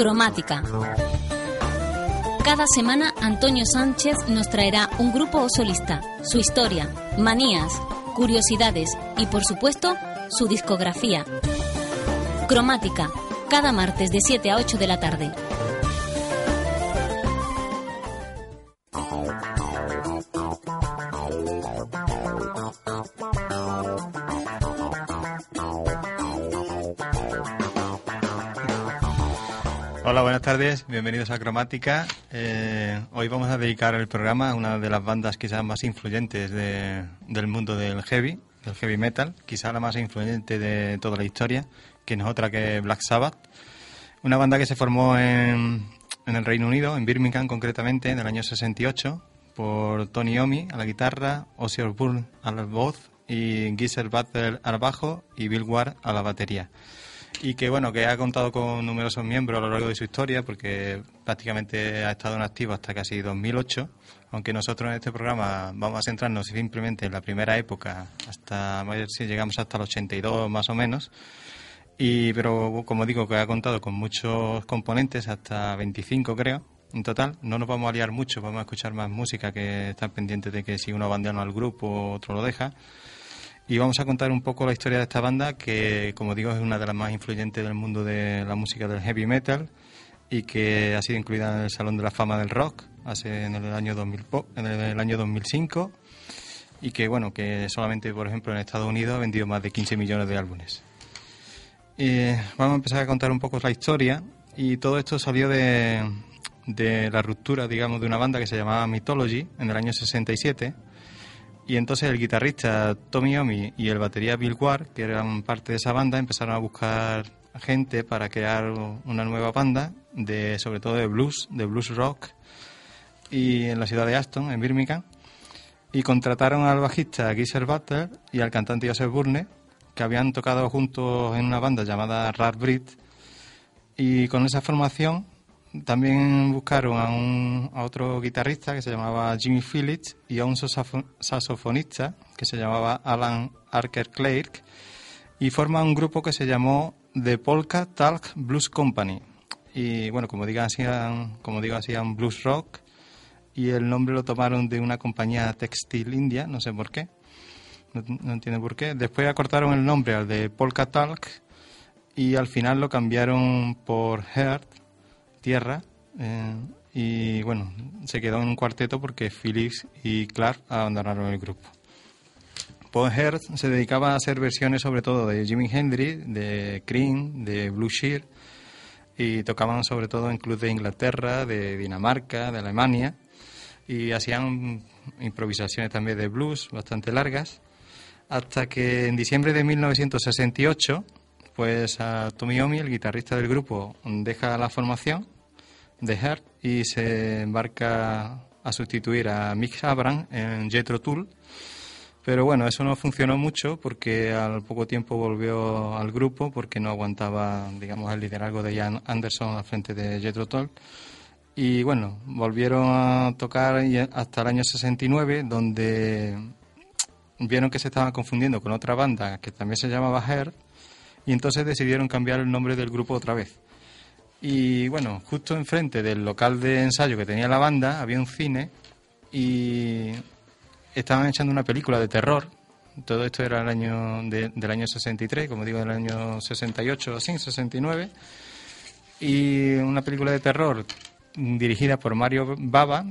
Cromática. Cada semana Antonio Sánchez nos traerá un grupo o solista, su historia, manías, curiosidades y por supuesto su discografía. Cromática, cada martes de 7 a 8 de la tarde. Buenas tardes, bienvenidos a Cromática. Eh, hoy vamos a dedicar el programa a una de las bandas quizás más influyentes de- del mundo del heavy, del heavy metal, quizás la más influyente de toda la historia, que no es otra que Black Sabbath. Una banda que se formó en, en el Reino Unido, en Birmingham concretamente, en el año 68, por Tony Iommi a la guitarra, Ozzy Osbourne a la voz y Geezer Butler al bajo y Bill Ward a la batería y que bueno que ha contado con numerosos miembros a lo largo de su historia porque prácticamente ha estado en activo hasta casi 2008 aunque nosotros en este programa vamos a centrarnos simplemente en la primera época hasta si llegamos hasta el 82 más o menos. Y pero como digo que ha contado con muchos componentes hasta 25 creo en total. No nos vamos a liar mucho vamos a escuchar más música que están pendientes de que si uno abandona al grupo otro lo deja y vamos a contar un poco la historia de esta banda que, como digo, es una de las más influyentes del mundo de la música del heavy metal y que ha sido incluida en el Salón de la Fama del Rock hace en el año 2000, po- en el año 2005 y que, bueno, que solamente, por ejemplo, en Estados Unidos ha vendido más de 15 millones de álbumes. Vamos a empezar a contar un poco la historia. Y todo esto salió de, de la ruptura, digamos, de una banda que se llamaba Mythology en el año 67 y entonces el guitarrista Tommy Iommi y el batería Bill Ward, que eran parte de esa banda, empezaron a buscar gente para crear una nueva banda, de sobre todo de blues, de blues rock, y en la ciudad de Aston, en Birmingham, y contrataron al bajista Geezer Butler y al cantante Joseph Burne, que habían tocado juntos en una banda llamada Rat Breed, y con esa formación también buscaron a, un, a otro guitarrista que se llamaba Jimmy Phillips y a un saxofonista que se llamaba Alan Archer Clark y forman un grupo que se llamó The Polka Talk Blues Company. Y bueno, como digo, hacían, como digo, hacían blues rock y el nombre lo tomaron de una compañía textil india, no sé por qué, no, no entiendo por qué. Después acortaron el nombre al de Polka Talk y al final lo cambiaron por Heart, Tierra, eh, y bueno, se quedó en un cuarteto porque Phillips y Clark abandonaron el grupo. Paul Heart se dedicaba a hacer versiones sobre todo de Jimi Hendrix, de Cream, de Blue Shear y tocaban sobre todo en clubes de Inglaterra, de Dinamarca, de Alemania y hacían improvisaciones también de blues bastante largas hasta que en diciembre de 1968 pues a Tommy Iommi, el guitarrista del grupo, deja la formación de Heart y se embarca a sustituir a Mick Abram en Jethro Tull pero bueno, eso no funcionó mucho porque al poco tiempo volvió al grupo porque no aguantaba, digamos, el liderazgo de Ian Anderson al frente de Jethro Tull. Y bueno, volvieron a tocar hasta el año 69, donde vieron que se estaban confundiendo con otra banda que también se llamaba Hair, y entonces decidieron cambiar el nombre del grupo otra vez. Y bueno, justo enfrente del local de ensayo que tenía la banda había un cine y estaban echando una película de terror. Todo esto era el año de- del año 63, como digo, del año 68 o así, 69. Y una película de terror dirigida por Mario Baba,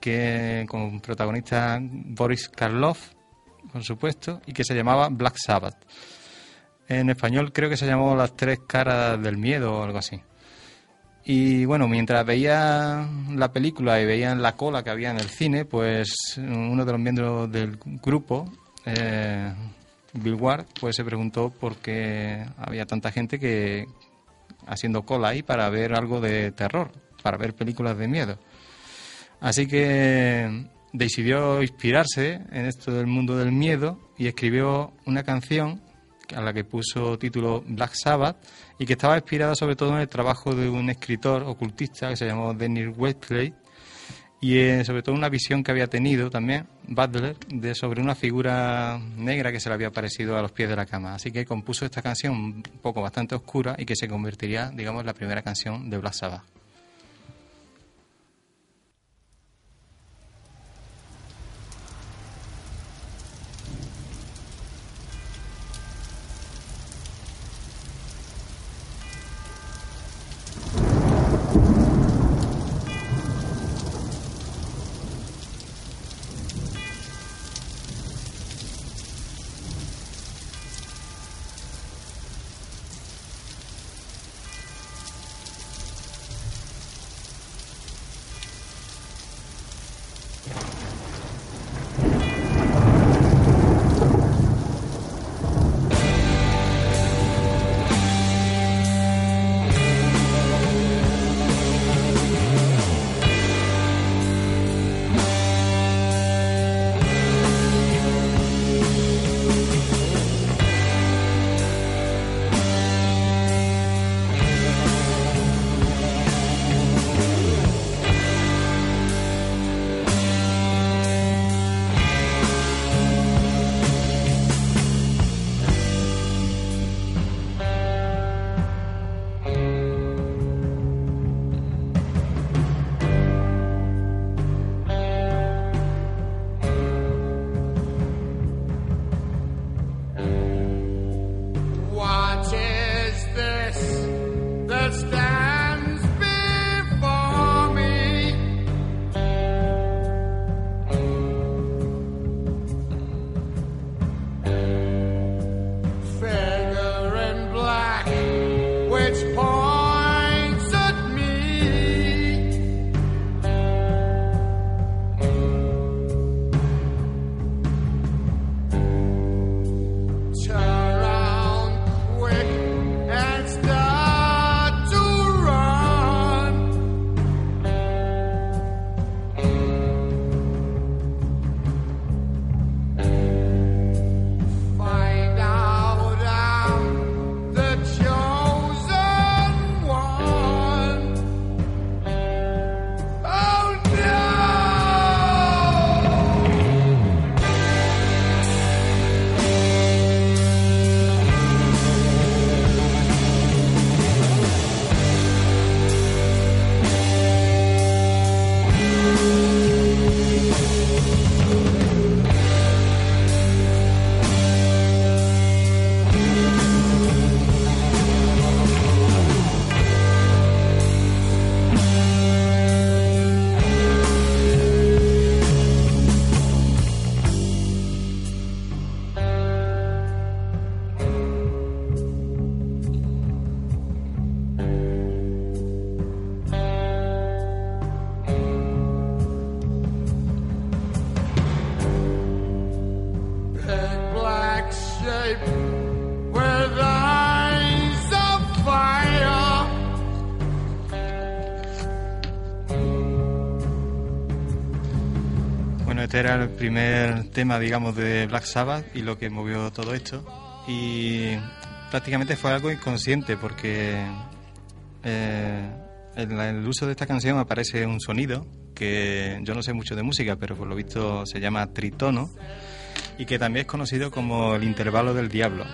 que con protagonista Boris Karloff, por supuesto, y que se llamaba Black Sabbath. En español creo que se llamó Las tres caras del miedo o algo así. Y bueno, mientras veía la película y veían la cola que había en el cine, pues uno de los miembros del grupo, eh, Bill Ward, pues se preguntó por qué había tanta gente que haciendo cola ahí para ver algo de terror, para ver películas de miedo. Así que decidió inspirarse en esto del mundo del miedo y escribió una canción a la que puso título Black Sabbath y que estaba inspirada sobre todo en el trabajo de un escritor ocultista que se llamó Dennis Westlake y sobre todo una visión que había tenido también Butler de sobre una figura negra que se le había aparecido a los pies de la cama. Así que compuso esta canción un poco bastante oscura y que se convertiría, digamos, en la primera canción de Black Sabbath. Primer tema, digamos, de Black Sabbath y lo que movió todo esto. Y prácticamente fue algo inconsciente porque eh, en el uso de esta canción aparece un sonido que yo no sé mucho de música, pero por lo visto se llama tritono y que también es conocido como el intervalo del diablo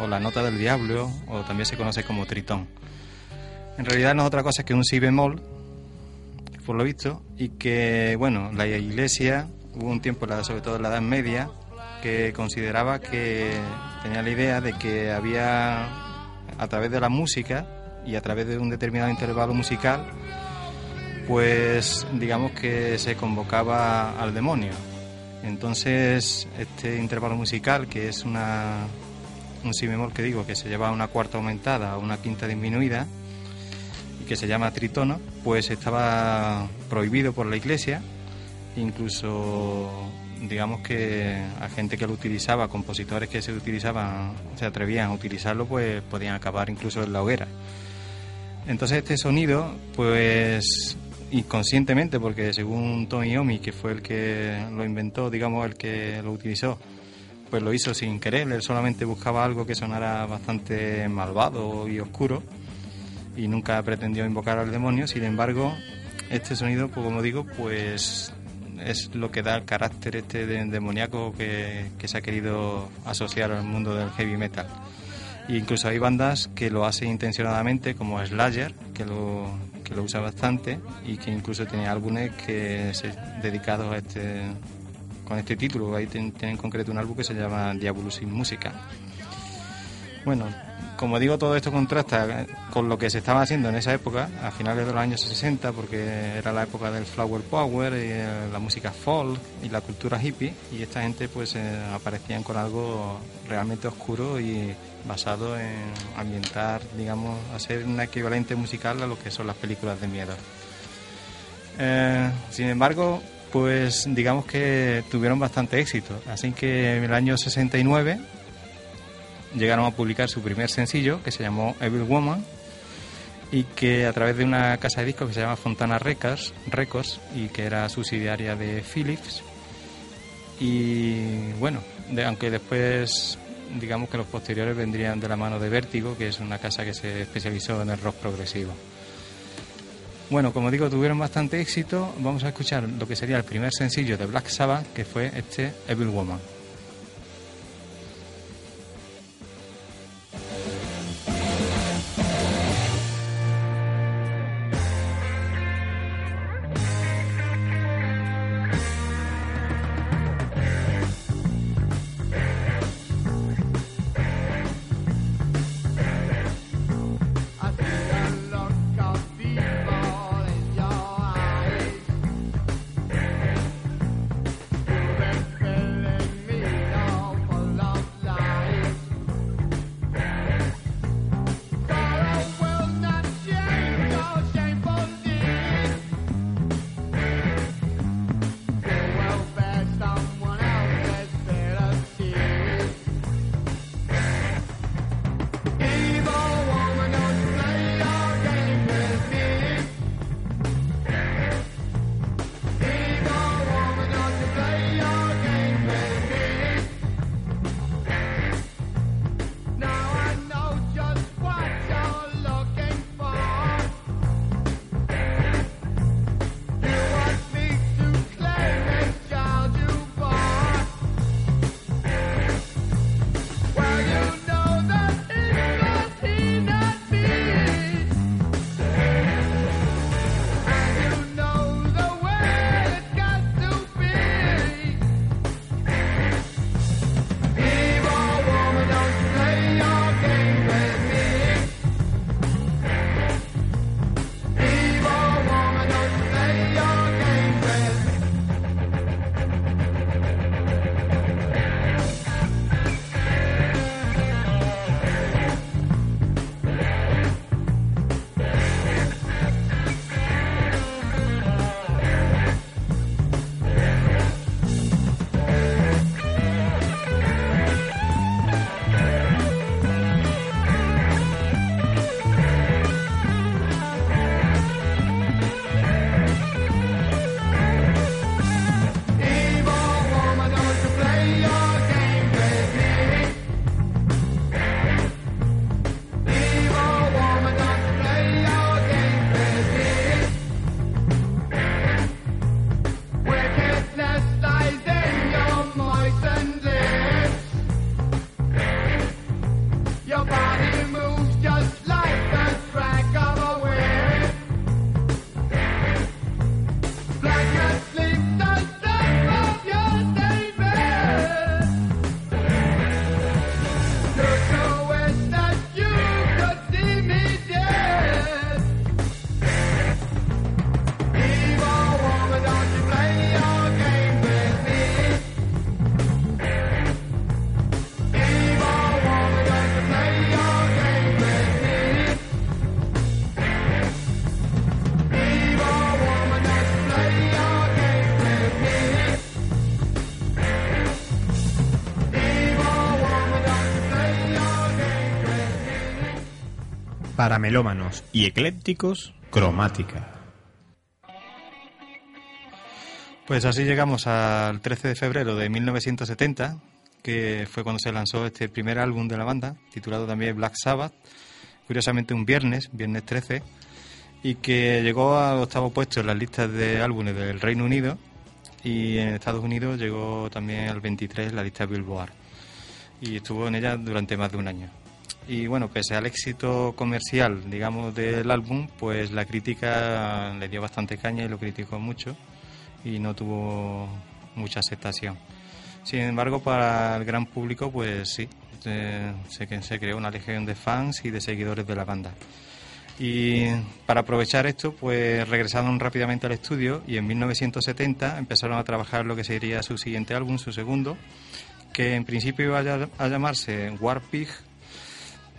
o la nota del diablo o también se conoce como tritón. En realidad no es otra cosa que un si bemol, por lo visto, y que, bueno, la iglesia hubo un tiempo, sobre todo en la Edad Media, que consideraba que tenía la idea de que había, a través de la música y a través de un determinado intervalo musical, pues digamos que se convocaba al demonio. Entonces, este intervalo musical, que es una, un si bemol que digo, que se lleva una cuarta aumentada o una quinta disminuida, y que se llama tritono, pues estaba prohibido por la Iglesia incluso digamos que a gente que lo utilizaba, compositores que se utilizaban, se atrevían a utilizarlo, pues podían acabar incluso en la hoguera. Entonces este sonido, pues inconscientemente, porque según Tony Omi, que fue el que lo inventó, digamos el que lo utilizó, pues lo hizo sin querer, él solamente buscaba algo que sonara bastante malvado y oscuro y nunca pretendió invocar al demonio, sin embargo, este sonido, pues como digo, pues es lo que da el carácter este de, demoníaco que, que, se ha querido asociar al mundo del heavy metal. E incluso hay bandas que lo hacen intencionadamente, como Slayer, que lo, que lo usa bastante y que incluso tiene álbumes que se, dedicados a este, con este título. Ahí tienen en concreto un álbum que se llama Diabolus sin música. Bueno, como digo, todo esto contrasta con lo que se estaba haciendo en esa época, a finales de los años 60, porque era la época del flower power y eh, la música folk y la cultura hippie, y esta gente pues eh, aparecían con algo realmente oscuro y basado en ambientar, digamos, hacer un equivalente musical a lo que son las películas de miedo. Eh, sin embargo, pues digamos que tuvieron bastante éxito, así que en el año 69 llegaron a publicar su primer sencillo que se llamó Evil Woman y que a través de una casa de discos que se llama Fontana Records, y que era subsidiaria de Philips y bueno, aunque después digamos que los posteriores vendrían de la mano de Vértigo, que es una casa que se especializó en el rock progresivo. Bueno, como digo, tuvieron bastante éxito. Vamos a escuchar lo que sería el primer sencillo de Black Sabbath, que fue este Evil Woman. Para melómanos y eclépticos, cromática. Pues así llegamos al 13 de febrero de 1970, que fue cuando se lanzó este primer álbum de la banda, titulado también Black Sabbath, curiosamente un viernes, viernes 13, y que llegó al octavo puesto en las listas de álbumes del Reino Unido y en Estados Unidos llegó también al 23 en la lista Billboard y estuvo en ella durante más de un año. Y bueno, pese al éxito comercial, digamos, del álbum, pues la crítica le dio bastante caña y lo criticó mucho y no tuvo mucha aceptación. Sin embargo, para el gran público, pues sí, se, se creó una legión de fans y de seguidores de la banda. Y para aprovechar esto, pues regresaron rápidamente al estudio y en 1970 empezaron a trabajar lo que sería su siguiente álbum, su segundo, que en principio iba a, llamarse War Pig,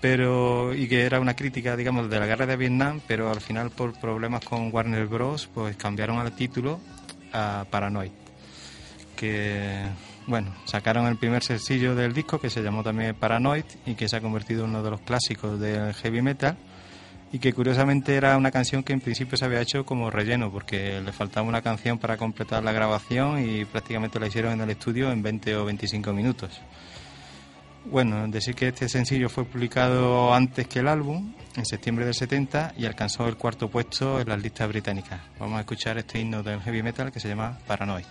pero y que era una crítica, digamos, de la guerra de Vietnam, pero al final por problemas con Warner Bros. pues cambiaron el título a Paranoid, que bueno, sacaron el primer sencillo del disco que se llamó también Paranoid y que se ha convertido en uno de los clásicos del heavy metal y que curiosamente era una canción que en principio se había hecho como relleno porque le faltaba una canción para completar la grabación y prácticamente la hicieron en el estudio en 20 o 25 minutos. Bueno, decir que este sencillo fue publicado antes que el álbum, en septiembre del 70, y alcanzó el cuarto puesto en las listas británicas. Vamos a escuchar este himno del heavy metal que se llama Paranoid.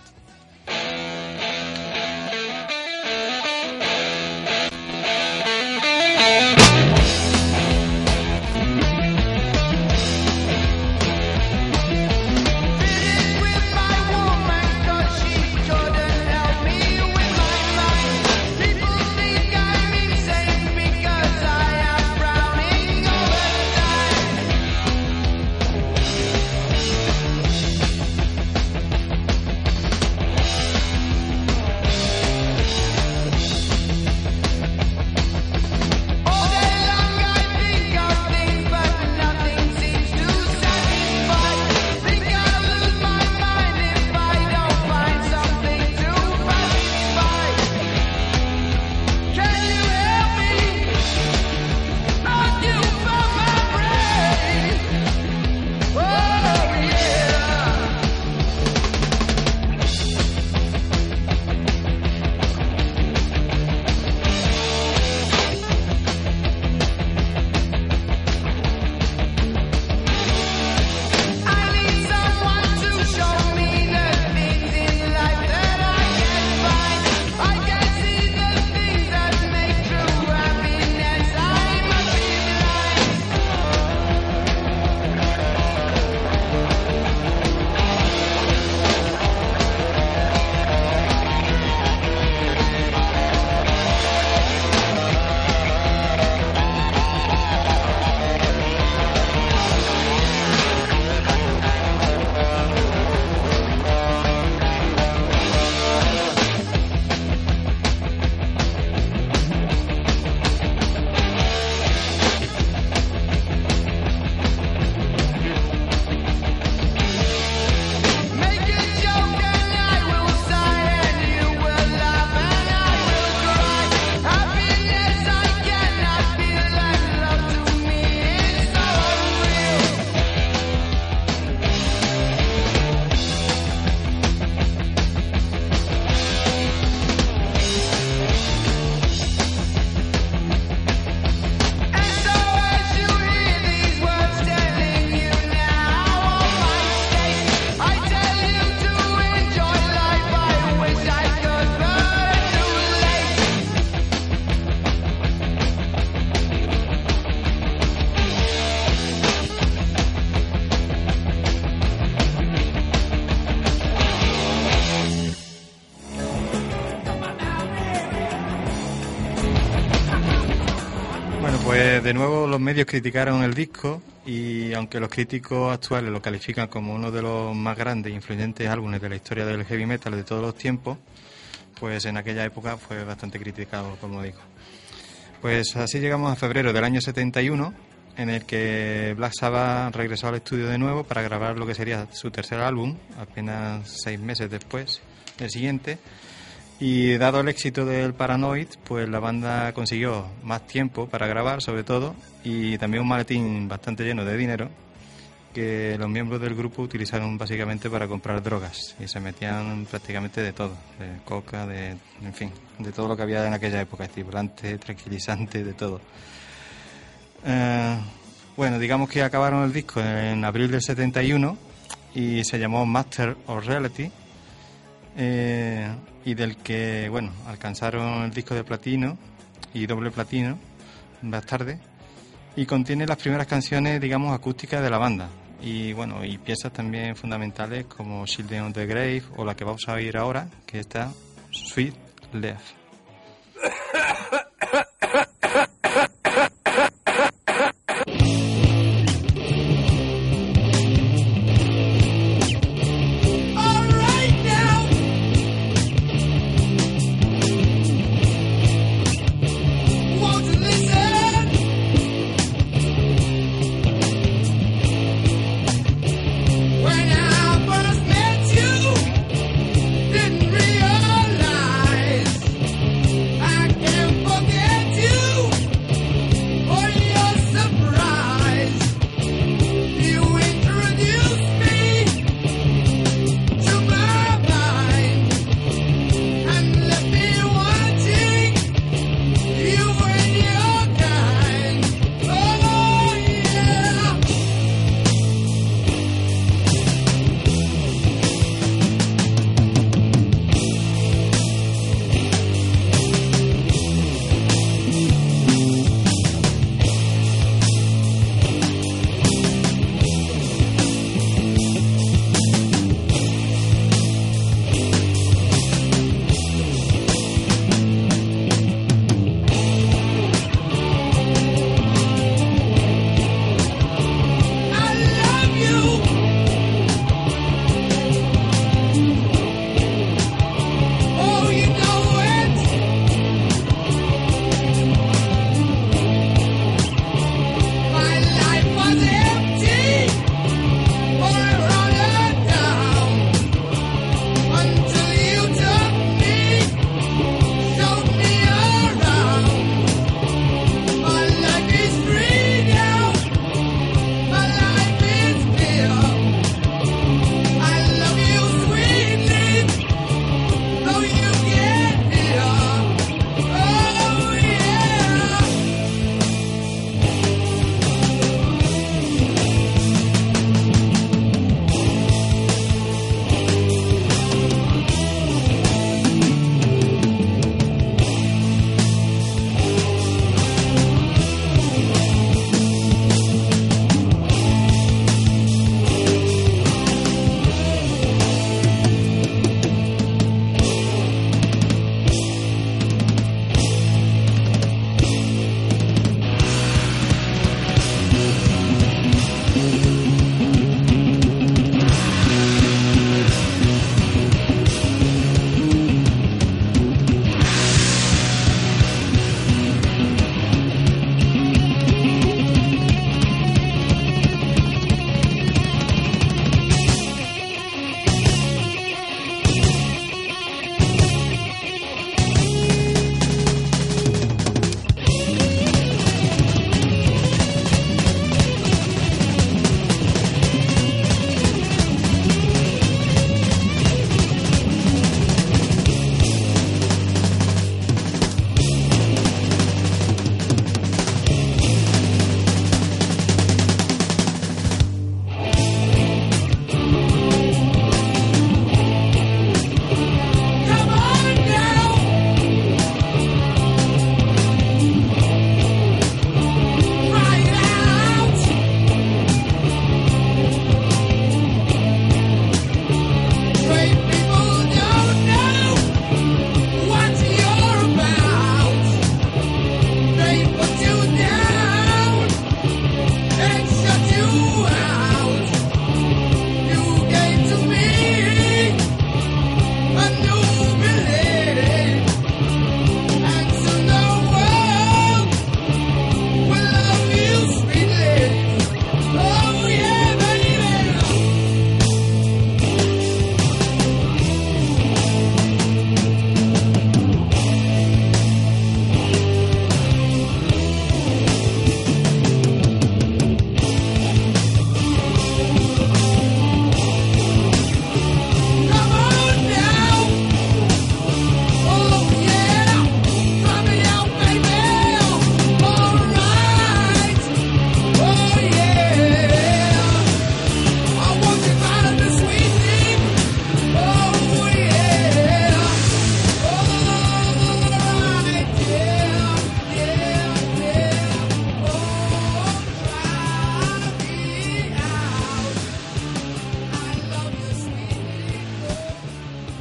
De nuevo los medios criticaron el disco y aunque los críticos actuales lo califican como uno de los más grandes e influyentes álbumes de la historia del heavy metal de todos los tiempos, pues en aquella época fue bastante criticado, como digo. Pues así llegamos a febrero del año 71, en el que Black Sabbath regresó al estudio de nuevo para grabar lo que sería su tercer álbum, apenas seis meses después del siguiente, y dado el éxito del Paranoid, pues la banda consiguió más tiempo para grabar, sobre todo, y también un maletín bastante lleno de dinero que los miembros del grupo utilizaron básicamente para comprar drogas y se metían prácticamente de todo, de coca, de, en fin, de todo lo que había en aquella época, estimulante, tranquilizante, de todo. Eh, Bueno, digamos que acabaron el disco en abril del 71 y se llamó Master of Reality eh, y del que, bueno, alcanzaron el disco de platino y doble platino más tarde y contiene las primeras canciones, digamos, acústicas de la banda y, bueno, y piezas también fundamentales como Children of the Grave o la que vamos a oír ahora, que está Sweet Left.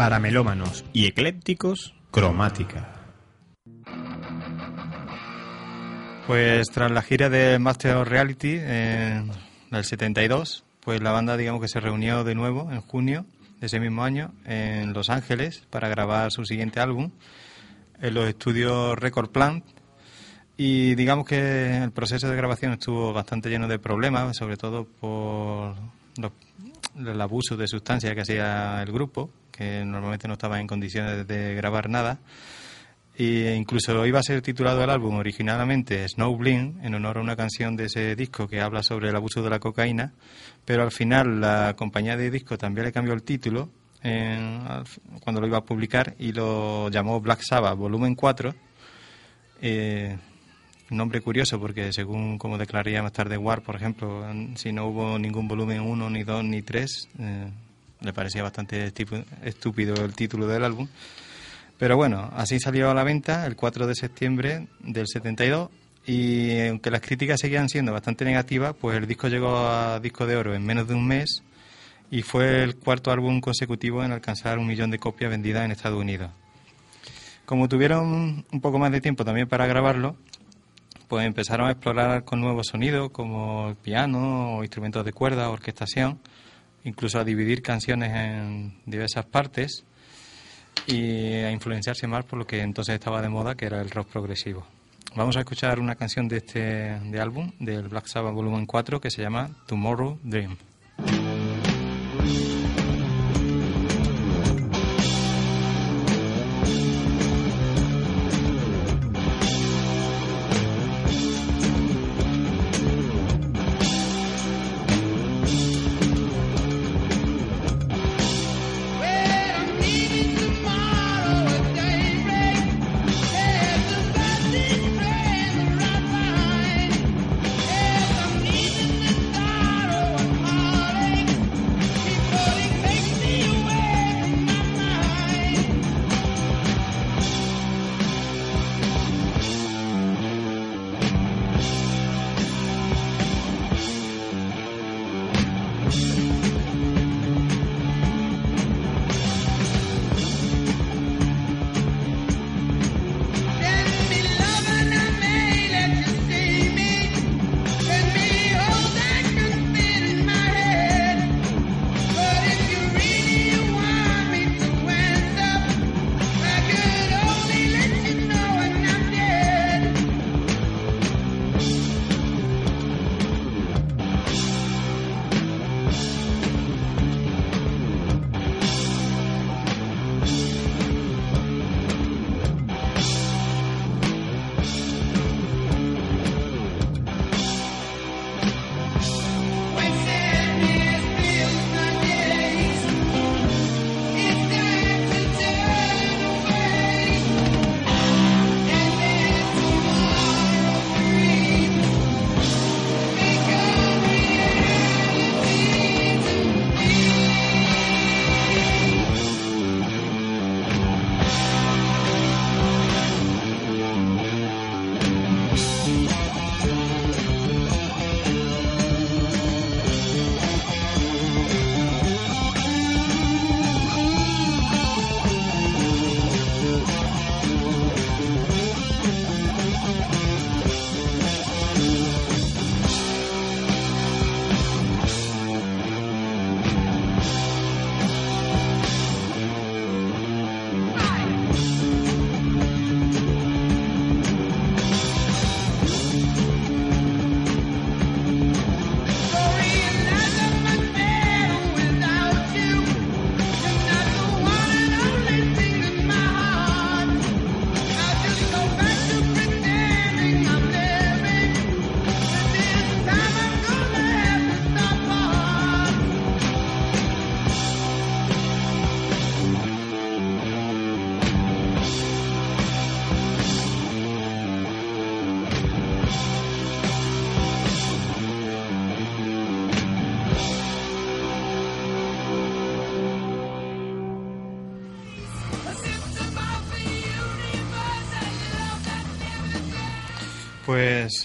Para melómanos y eclépticos, cromática. Pues tras la gira de Master of Reality en del 72, pues la banda digamos que se reunió de nuevo en junio de ese mismo año en Los Ángeles para grabar su siguiente álbum en los estudios Record Plant y digamos que el proceso de grabación estuvo bastante lleno de problemas, sobre todo por el abuso de sustancias que hacía el grupo, que normalmente no estaba en condiciones de grabar nada. E incluso iba a ser titulado el álbum originalmente Snow Bling, en honor a una canción de ese disco que habla sobre el abuso de la cocaína, pero al final la compañía de disco también le cambió el título cuando lo iba a publicar y lo llamó Black Sabbath Volumen 4. Eh, nombre curioso porque según como declararía más tarde War, por ejemplo, si no hubo ningún volumen 1, ni 2, ni 3, eh, le parecía bastante estúpido el título del álbum. Pero bueno, así salió a la venta el 4 de septiembre del 72 y aunque las críticas seguían siendo bastante negativas, pues el disco llegó a disco de oro en menos de un mes y fue el cuarto álbum consecutivo en alcanzar un millón de copias vendidas en Estados Unidos. Como tuvieron un poco más de tiempo también para grabarlo, pues empezaron a explorar con nuevos sonidos como piano instrumentos de cuerda, orquestación, incluso a dividir canciones en diversas partes y a influenciarse más por lo que entonces estaba de moda, que era el rock progresivo. Vamos a escuchar una canción de este de álbum, del Black Sabbath Volumen 4, que se llama Tomorrow Dream.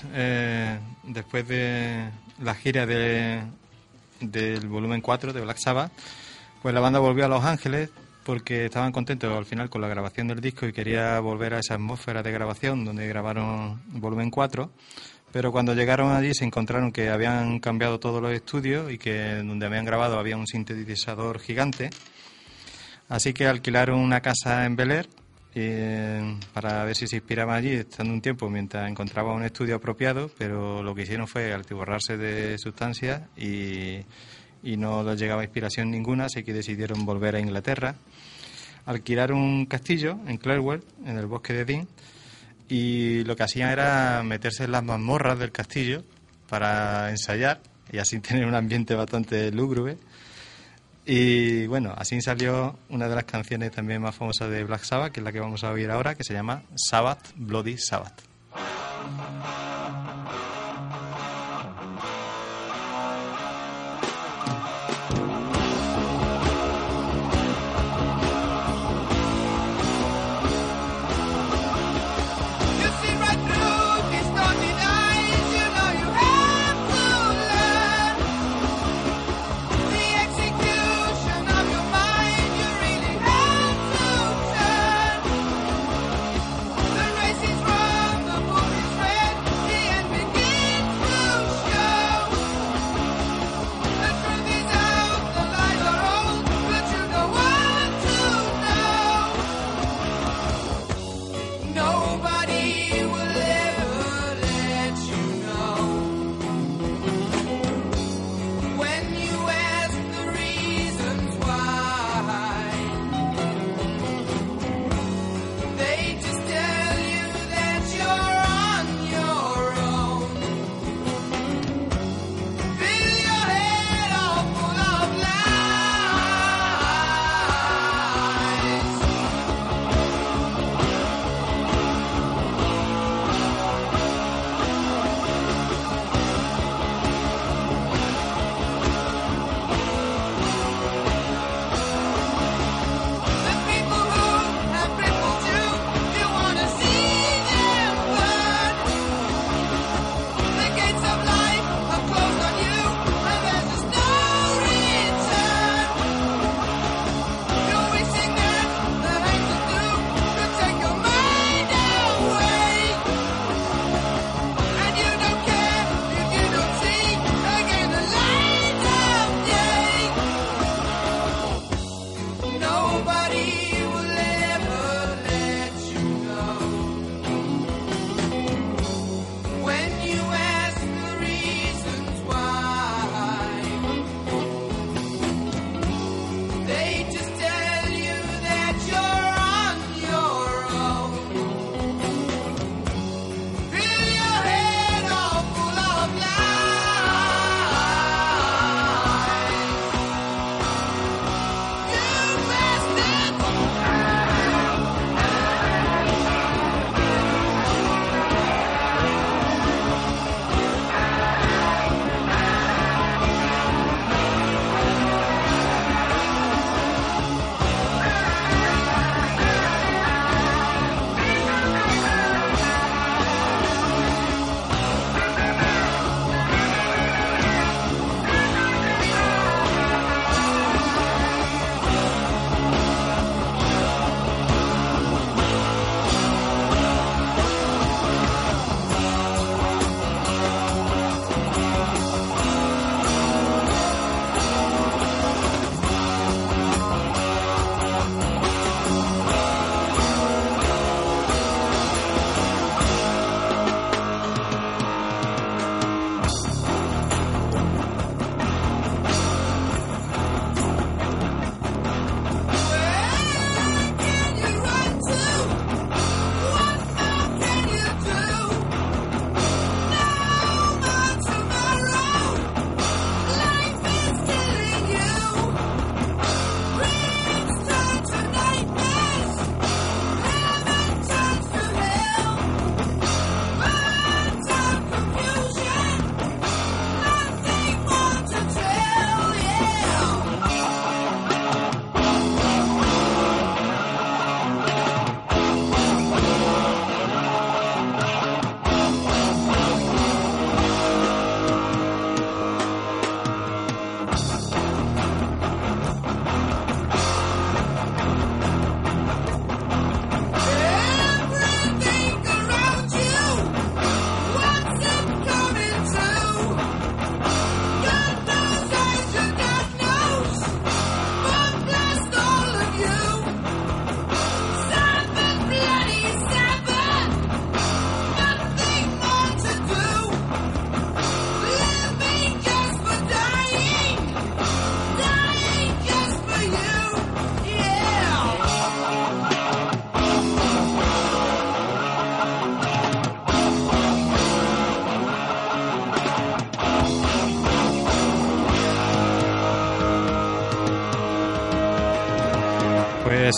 Pues eh, después de la gira de, del volumen 4 de Black Sabbath, pues la banda volvió a Los Ángeles porque estaban contentos al final con la grabación del disco y quería volver a esa atmósfera de grabación donde grabaron volumen 4, pero cuando llegaron allí se encontraron que habían cambiado todos los estudios y que donde habían grabado había un sintetizador gigante, así que alquilaron una casa en Bel Air eh, para ver si se inspiraban allí, estando un tiempo mientras encontraba un estudio apropiado, pero lo que hicieron fue altiborrarse de sustancias y y no les llegaba inspiración ninguna, así que decidieron volver a Inglaterra. Alquilaron un castillo en Clarewell, en el bosque de Dean, y lo que hacían era meterse en las mazmorras del castillo para ensayar y así tener un ambiente bastante lúgubre. Y bueno, así salió una de las canciones también más famosas de Black Sabbath, que es la que vamos a oír ahora, que se llama Sabbath, Bloody Sabbath.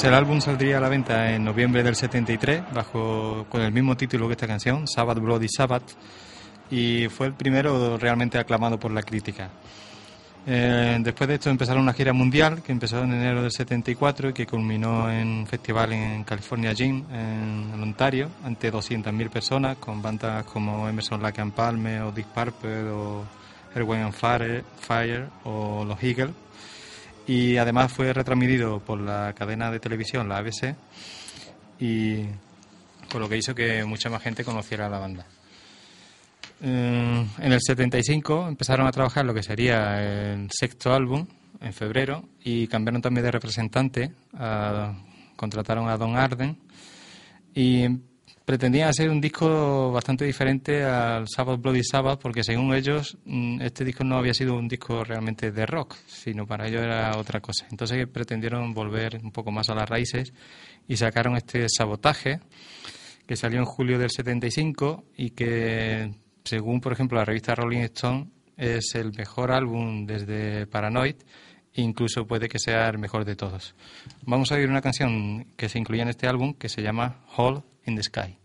El álbum saldría a la venta en noviembre del 73 bajo con el mismo título que esta canción, Sabbath Bloody Sabbath, y fue el primero realmente aclamado por la crítica. Eh, después de esto empezaron una gira mundial que empezó en enero del 74 y que culminó en un festival en California Gym, en, Ontario, ante 200.000 personas, con bandas como Emerson Lake and Palmer o Dick Purple o Erwin and Fire, Fire o Los Eagles. Y además fue retransmitido por la cadena de televisión, la ABC, y con lo que hizo que mucha más gente conociera la banda. Eh, en el 75 empezaron a trabajar lo que sería el sexto álbum, en febrero, y cambiaron también de representante, contrataron a Don Arden, y pretendían hacer un disco bastante diferente al Sabbath Bloody Sabbath, porque según ellos mm, este disco no había sido un disco realmente de rock, sino para ellos era otra cosa. Entonces pretendieron volver un poco más a las raíces y sacaron este sabotaje que salió en julio del 75 y que según por ejemplo la revista Rolling Stone, es el mejor álbum desde Paranoid incluso puede que sea el mejor de todos. Vamos a oír una canción que se incluye en este álbum que se llama Hole in the Sky.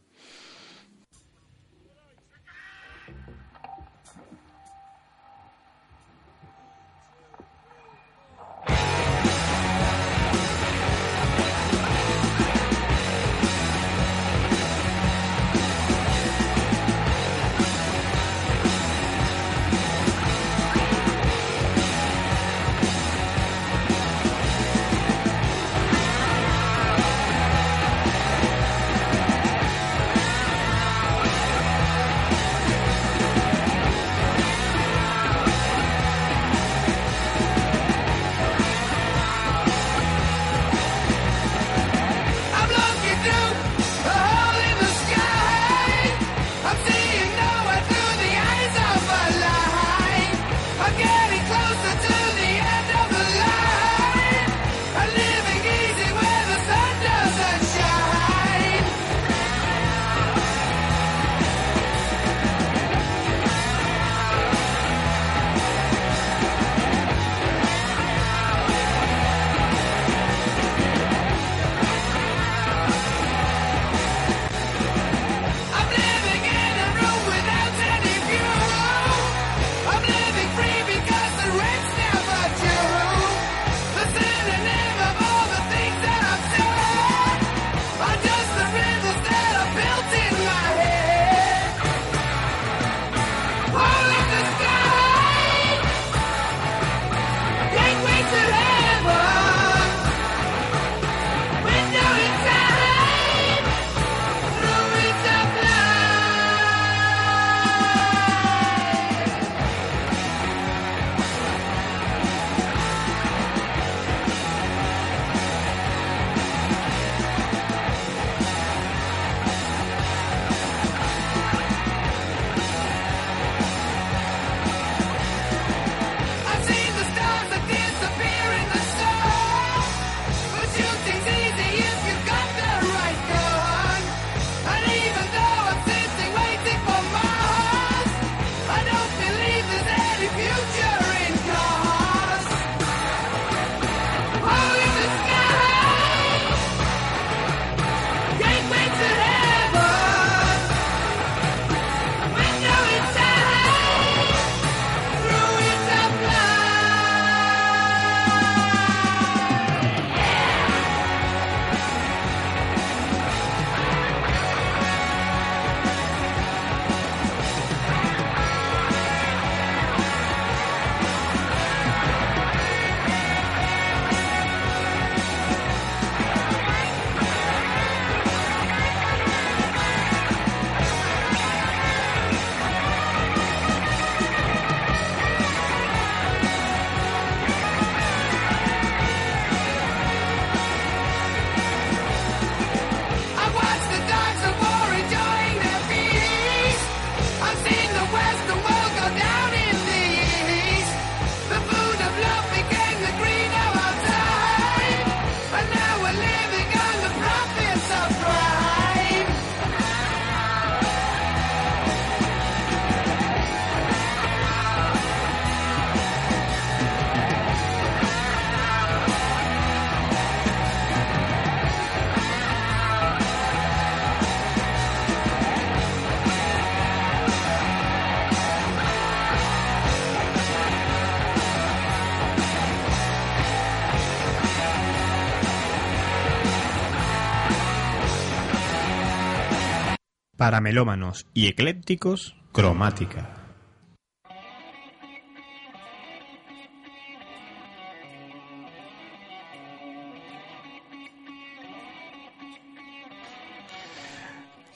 Para melómanos y eclépticos, cromática.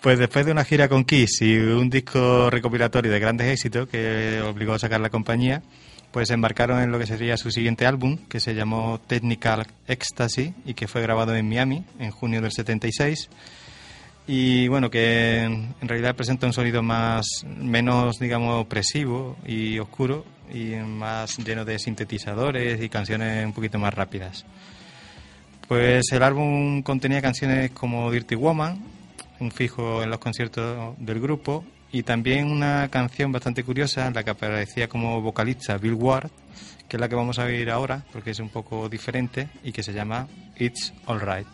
Pues después de una gira con Kiss y un disco recopilatorio de grandes éxitos que obligó a sacar la compañía, pues embarcaron en lo que sería su siguiente álbum, que se llamó Technical Ecstasy y que fue grabado en Miami en junio del 76. Y bueno, que en realidad presenta un sonido más menos, digamos, opresivo y oscuro y más lleno de sintetizadores y canciones un poquito más rápidas. Pues el álbum contenía canciones como Dirty Woman, un fijo en los conciertos del grupo y también una canción bastante curiosa en la que aparecía como vocalista Bill Ward, que es la que vamos a oír ahora porque es un poco diferente y que se llama It's Alright.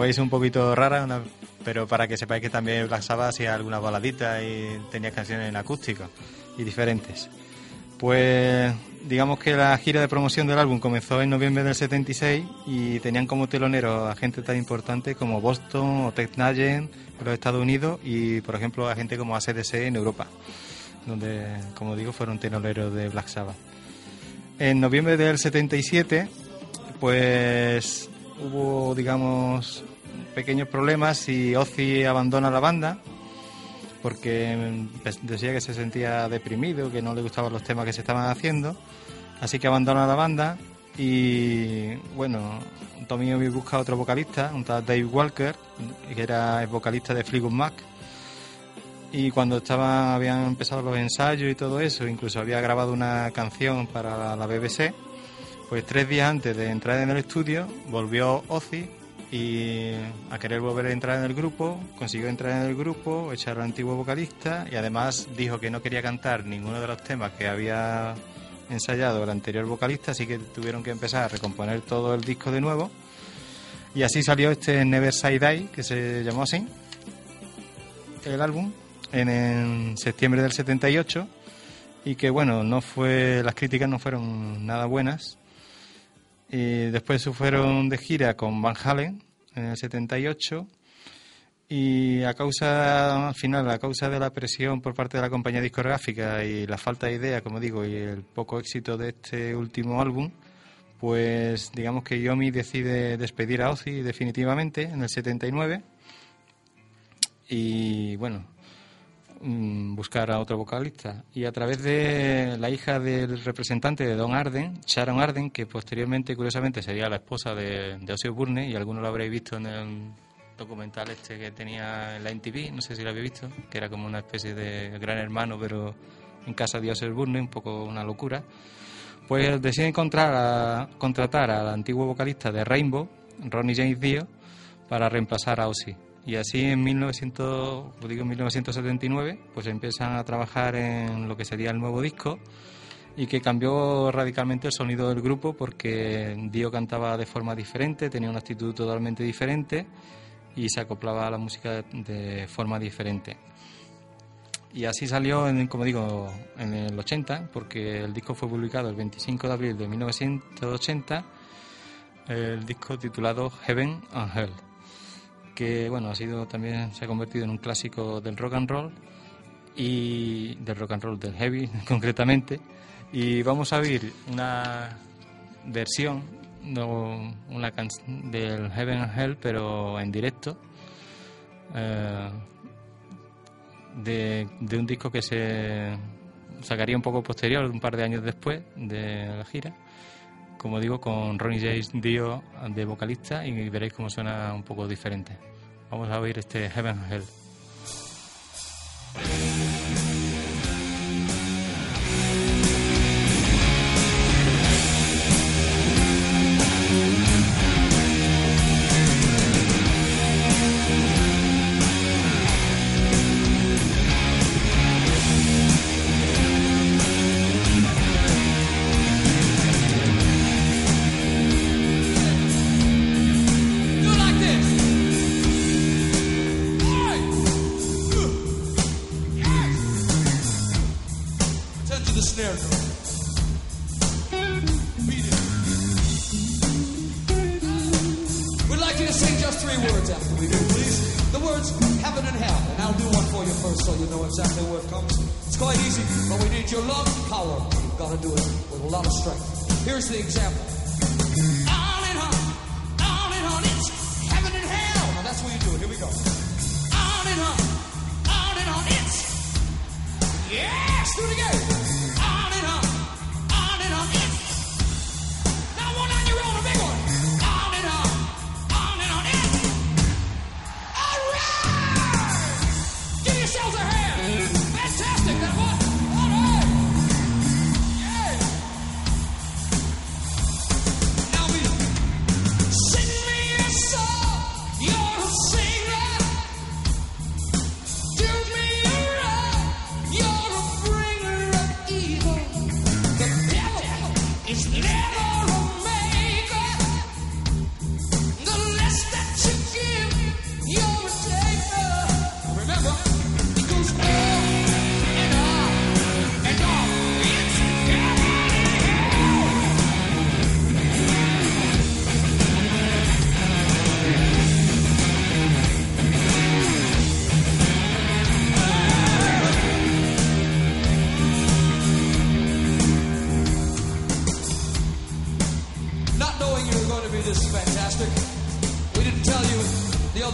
Veis un poquito rara, pero para que sepáis que también Black Sabbath hacía algunas baladitas y tenía canciones en acústica y diferentes. Pues digamos que la gira de promoción del álbum comenzó en noviembre del 76 y tenían como teloneros a gente tan importante como Boston o Tech Nugent en los Estados Unidos y por ejemplo a gente como ACDC en Europa, donde como digo fueron teloneros de Black Sabbath. En noviembre del 77 pues hubo digamos pequeños problemas y Ozzy abandona la banda porque pues, decía que se sentía deprimido, que no le gustaban los temas que se estaban haciendo, así que abandona la banda y bueno, Tommy busca otro vocalista, un tal Dave Walker, que era el vocalista de Fleetwood Mac. Y cuando estaban, habían empezado los ensayos y todo eso, incluso había grabado una canción para la BBC, pues tres días antes de entrar en el estudio volvió Ozzy y a querer volver a entrar en el grupo, consiguió entrar en el grupo, echar al antiguo vocalista y además dijo que no quería cantar ninguno de los temas que había ensayado el anterior vocalista, así que tuvieron que empezar a recomponer todo el disco de nuevo. Y así salió este Never Say Die, que se llamó así, el álbum, en, en septiembre del 78, y que bueno, no fue, las críticas no fueron nada buenas y después se fueron de gira con Van Halen en el 78 y a causa, al final, a causa de la presión por parte de la compañía discográfica y la falta de idea, como digo, y el poco éxito de este último álbum, Pues digamos que Yomi decide despedir a Ozzy definitivamente en el 79 y bueno, buscar a otro vocalista. Y a través de la hija del representante de Don Arden, Sharon Arden, que posteriormente, curiosamente, sería la esposa de, de Ozzy Osbourne, y algunos lo habréis visto en el documental este que tenía en la NTV, no sé si lo habéis visto, que era como una especie de gran hermano, pero en casa de Ozzy Osbourne, un poco una locura. Pues decide encontrar a, contratar al antiguo vocalista de Rainbow, Ronnie James Dio, para reemplazar a Ozzy. Y así en 1900, pues digo, en 1979 pues empiezan a trabajar en lo que sería el nuevo disco y que cambió radicalmente el sonido del grupo porque Dio cantaba de forma diferente, tenía una actitud totalmente diferente y se acoplaba a la música de forma diferente. Y así salió, en, como digo, en el 80, porque el disco fue publicado el 25 de abril de 1980, el disco titulado Heaven and Hell, que bueno, ha sido también se ha convertido en un clásico del rock and roll y del rock and roll del heavy concretamente. Y vamos a oír una versión no, una del Heaven and Hell, pero en directo. Eh, de, de, un disco que se sacaría un poco posterior, un par de años después de la gira. Como digo, con Ronnie James Dio de vocalista y veréis cómo suena un poco diferente. Vamos a oír este Heaven Hell.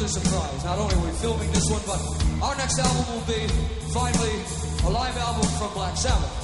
another surprise. Not only are we filming this one, but our next album will be finally a live album from Black Sabbath.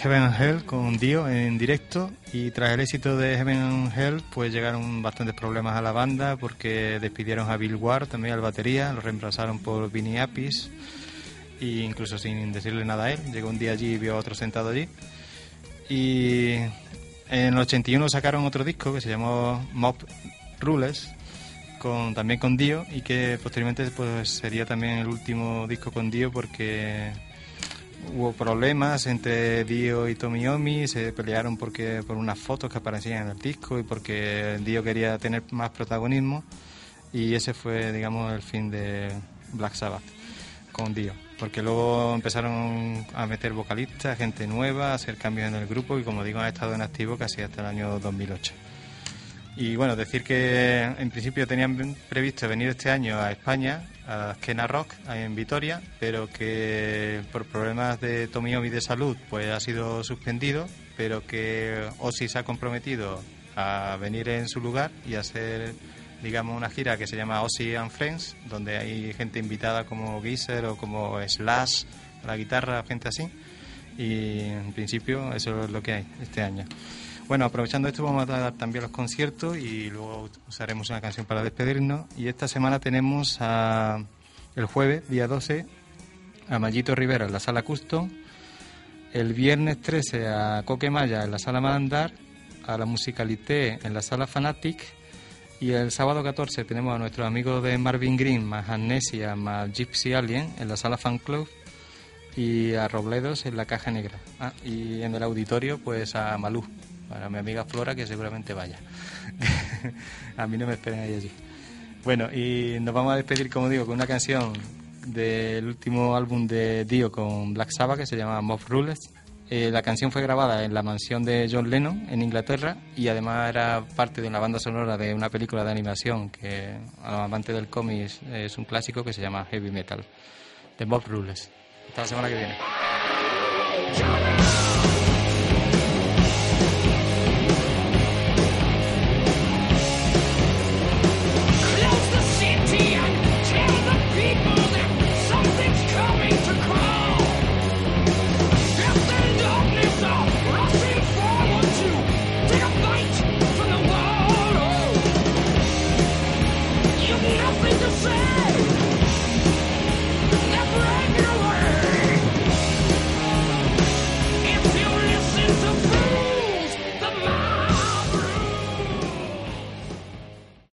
Heaven and Hell con Dio en directo y tras el éxito de Heaven and Hell pues llegaron bastantes problemas a la banda porque despidieron a Bill Ward también al batería, lo reemplazaron por Vinny Apis e incluso sin decirle nada a él, llegó un día allí y vio a otro sentado allí. Y en el 81 sacaron otro disco que se llamó Mob Rules con también con Dio y que posteriormente pues sería también el último disco con Dio porque hubo problemas entre Dio y Tomiomi, se pelearon porque por unas fotos que aparecían en el disco y porque Dio quería tener más protagonismo y ese fue, digamos, el fin de Black Sabbath con Dio, porque luego empezaron a meter vocalistas, gente nueva, a hacer cambios en el grupo y como digo, han estado en activo casi hasta el año 2008. Y bueno, decir que en principio tenían previsto venir este año a España, a Skena Rock, en Vitoria, pero que por problemas de Tomiomi de salud pues ha sido suspendido, pero que Ozzy se ha comprometido a venir en su lugar y a hacer, digamos, una gira que se llama Ozzy and Friends, donde hay gente invitada como Geezer o como Slash, la guitarra, gente así. Y en principio eso es lo que hay este año. Bueno, aprovechando esto vamos a dar también los conciertos y luego usaremos una canción para despedirnos. Y esta semana tenemos a, el jueves, día 12, a Mayito Rivera en la sala Custom, el viernes 13 a Coque Maya en la sala Mandar, a la Musicalité en la sala Fanatic y el sábado 14 tenemos a nuestros amigos de Marvin Green, más Amnesia, más Gypsy Alien en la sala Fan Club y a Robledos en la Caja Negra. Ah, y en el auditorio pues a Malú para mi amiga Flora que seguramente vaya. a mí no me esperen ahí allí. Bueno, y nos vamos a despedir, como digo, con una canción del último álbum de Dio con Black Sabbath que se llama Mob Rules. Eh, la canción fue grabada en la mansión de John Lennon en Inglaterra y además era parte de una banda sonora de una película de animación que a los amantes del cómic es un clásico que se llama Heavy Metal, de Mob Rules. Hasta la semana que viene.